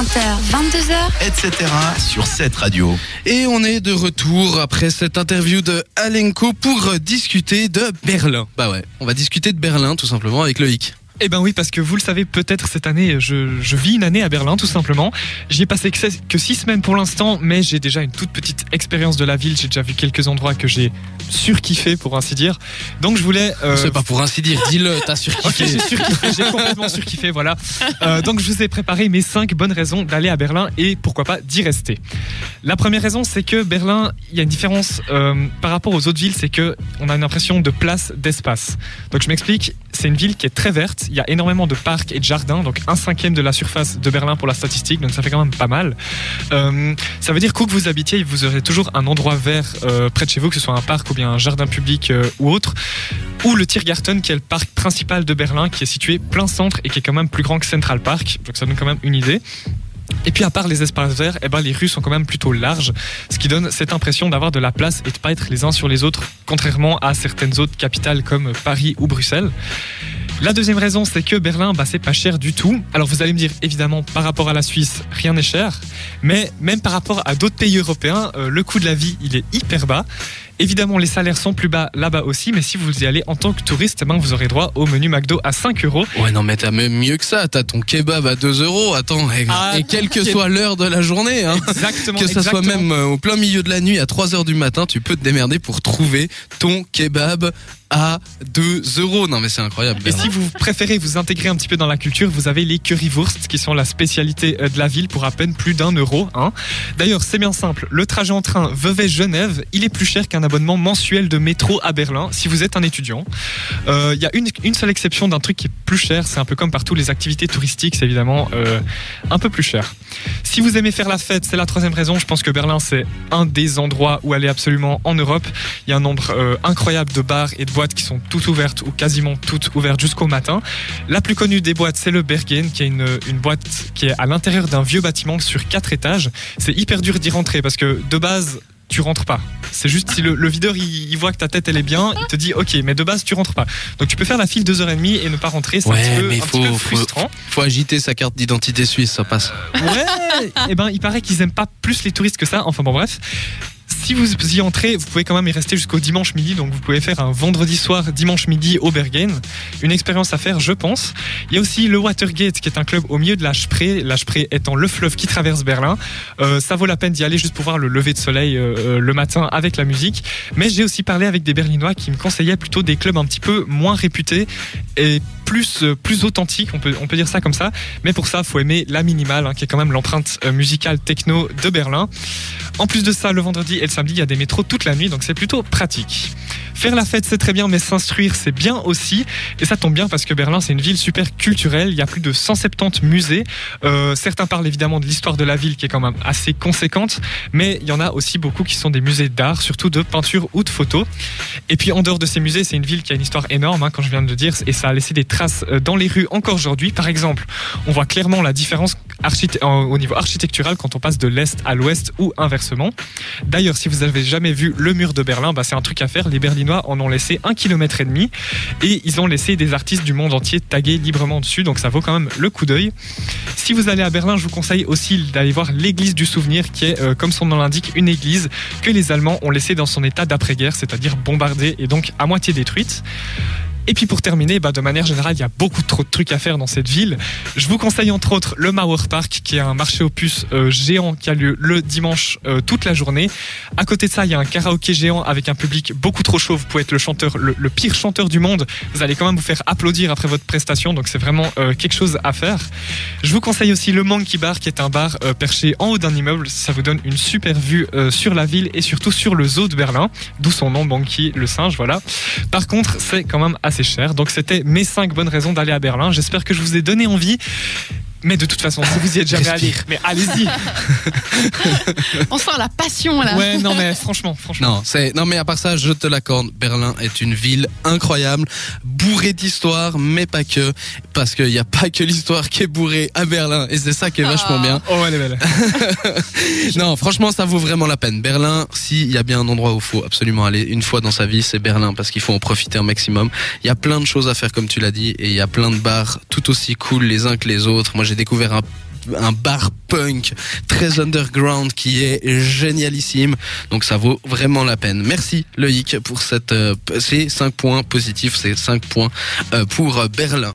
20h, 22h, etc. sur cette radio. Et on est de retour après cette interview de Alenko pour discuter de Berlin. Bah ouais, on va discuter de Berlin tout simplement avec Loïc. Eh ben oui, parce que vous le savez peut-être cette année, je, je vis une année à Berlin tout simplement. J'y ai passé que, six semaines pour l'instant, mais j'ai déjà une toute petite expérience de la ville. J'ai déjà vu quelques endroits que j'ai surkiffé pour ainsi dire. Donc je voulais. euh, C'est pas pour ainsi dire, dis-le, t'as Ok, surkiffé. j'ai surkiffé, j'ai complètement surkiffé, voilà. Euh, donc je vous ai préparé mes 5 bonnes raisons d'aller à Berlin et pourquoi pas d'y rester. La première raison, c'est que Berlin, il y a une différence euh, par rapport aux autres villes, c'est que on a une impression de place, d'espace. Donc je m'explique, c'est une ville qui est très verte, il y a énormément de parcs et de jardins, donc un cinquième de la surface de Berlin pour la statistique, donc ça fait quand même pas mal. Euh, ça veut dire qu'où que vous habitiez, vous aurez toujours un endroit vert euh, près de chez vous, que ce soit un parc ou bien un jardin public euh, ou autre ou le Tiergarten qui est le parc principal de Berlin qui est situé plein centre et qui est quand même plus grand que Central Park donc ça donne quand même une idée et puis à part les espaces verts, eh ben les rues sont quand même plutôt larges, ce qui donne cette impression d'avoir de la place et de pas être les uns sur les autres, contrairement à certaines autres capitales comme Paris ou Bruxelles. La deuxième raison, c'est que Berlin, bah, c'est pas cher du tout. Alors vous allez me dire, évidemment, par rapport à la Suisse, rien n'est cher, mais même par rapport à d'autres pays européens, euh, le coût de la vie, il est hyper bas. Évidemment, les salaires sont plus bas là-bas aussi, mais si vous y allez en tant que touriste, eh ben, vous aurez droit au menu McDo à 5 euros. Ouais, non, mais t'as même mieux que ça. T'as ton kebab à 2 euros. Attends, et, Ah, et quelle que soit l'heure de la journée, hein. Exactement. Que ça soit même euh, au plein milieu de la nuit, à 3 heures du matin, tu peux te démerder pour trouver ton kebab à 2 euros. Non, mais c'est incroyable. Et si vous préférez vous intégrer un petit peu dans la culture, vous avez les currywurst qui sont la spécialité euh, de la ville pour à peine plus d'un euro. Hein. D'ailleurs, c'est bien simple. Le trajet en train Vevey-Genève, il est plus cher qu'un abonnement mensuel de métro à Berlin si vous êtes un étudiant. Euh, Il y a une, une seule exception d'un truc qui est plus cher. C'est un peu comme partout les activités touristiques, c'est évidemment euh, un peu plus cher. Si vous aimez faire la fête, c'est la troisième raison. Je pense que Berlin, c'est un des endroits où aller absolument en Europe. Il y a un nombre euh, incroyable de bars et de boîtes qui sont toutes ouvertes ou quasiment toutes ouvertes jusqu'au matin. La plus connue des boîtes, c'est le Bergen, qui est une, une boîte qui est à l'intérieur d'un vieux bâtiment sur quatre étages. C'est hyper dur d'y rentrer parce que de base, tu rentres pas. C'est juste si le, le videur il, il voit que ta tête elle est bien, il te dit ok, mais de base tu rentres pas. Donc tu peux faire la file deux heures et demie et ne pas rentrer. C'est Ouais, un petit peu, mais un faut- petit peu faut- frustrant. Faut agiter sa carte d'identité suisse, ça passe. Ouais, et ben il paraît qu'ils aiment pas plus les touristes que ça. Enfin bon bref. Si vous y entrez, vous pouvez quand même y rester jusqu'au dimanche midi, donc vous pouvez faire un vendredi soir, dimanche midi au Bergen. Une expérience à faire, je pense. Il y a aussi le Watergate, qui est un club au milieu de la Spree, la Spree étant le fleuve qui traverse Berlin. Euh, ça vaut la peine d'y aller juste pour voir le lever de soleil euh, euh, le matin avec la musique. Mais j'ai aussi parlé avec des Berlinois qui me conseillaient plutôt des clubs un petit peu moins réputés et plus, plus authentiques, on peut, on peut dire ça comme ça. Mais pour ça, faut aimer la minimale, hein, qui est quand même l'empreinte musicale techno de Berlin. En plus de ça, le vendredi et samedi, il y a des métros toute la nuit, donc c'est plutôt pratique. Faire la fête, c'est très bien, mais s'instruire, c'est bien aussi. Et ça tombe bien parce que Berlin, c'est une ville super culturelle. Il y a plus de 170 musées. Euh, certains parlent évidemment de l'histoire de la ville, qui est quand même assez conséquente, mais il y en a aussi beaucoup qui sont des musées d'art, surtout de peinture ou de photos. Et puis en dehors de ces musées, c'est une ville qui a une histoire énorme, hein, quand je viens de le dire, et ça a laissé des traces euh, dans les rues encore aujourd'hui. Par exemple, on voit clairement la différence au niveau architectural quand on passe de l'est à l'ouest ou inversement. D'ailleurs, si vous avez jamais vu le mur de Berlin, bah, c'est un truc à faire. Les Berlinois en ont laissé un kilomètre et demi et ils ont laissé des artistes du monde entier taguer librement dessus, donc ça vaut quand même le coup d'œil. Si vous allez à Berlin, je vous conseille aussi d'aller voir l'église du souvenir, qui est, euh, comme son nom l'indique, une église que les Allemands ont laissée dans son état d'après-guerre, c'est-à-dire bombardée et donc à moitié détruite. Et puis pour terminer, bah, de manière générale, il y a beaucoup trop de trucs à faire dans cette ville. Je vous conseille entre autres le Mauer Park, qui est un marché aux puces euh, géant qui a lieu le dimanche euh, toute la journée. À côté de ça, il y a un karaoké géant avec un public beaucoup trop chaud. Vous pouvez être le chanteur, le, pire chanteur du monde. Vous allez quand même vous faire applaudir après votre prestation, donc c'est vraiment euh, quelque chose à faire. Je vous conseille aussi le Monkey Bar, qui est un bar euh, perché en haut d'un immeuble. Ça vous donne une super vue sur la ville et surtout sur le zoo de Berlin, d'où son nom Monkey, le singe, voilà. Par contre, c'est quand même assez cher. Donc c'était mes 5 bonnes raisons d'aller à Berlin. J'espère que je vous ai donné envie. Mais de toute façon, si vous y êtes jamais allé, mais allez-y. On sent la passion là. Ouais, non mais franchement, franchement. Non, c'est non mais à part ça, je te l'accorde, Berlin est une ville incroyable, bourrée d'histoire, mais pas que, parce qu'il n'y a pas que l'histoire qui est bourrée à Berlin, et c'est ça qui est vachement bien. Oh, elle est belle. Non, franchement, ça vaut vraiment la peine. Berlin, s'il y a bien un endroit où il faut absolument aller une fois dans sa vie, c'est Berlin, parce qu'il faut en profiter un maximum. Il y a plein de choses à faire, comme tu l'as dit, et il y a plein de bars tout aussi cool les uns que les autres. Moi, j'ai découvert un bar punk très underground qui est génialissime. Donc ça vaut vraiment la peine. Merci Loïc pour cette, euh, ces 5 points positifs, ces 5 points euh, pour Berlin.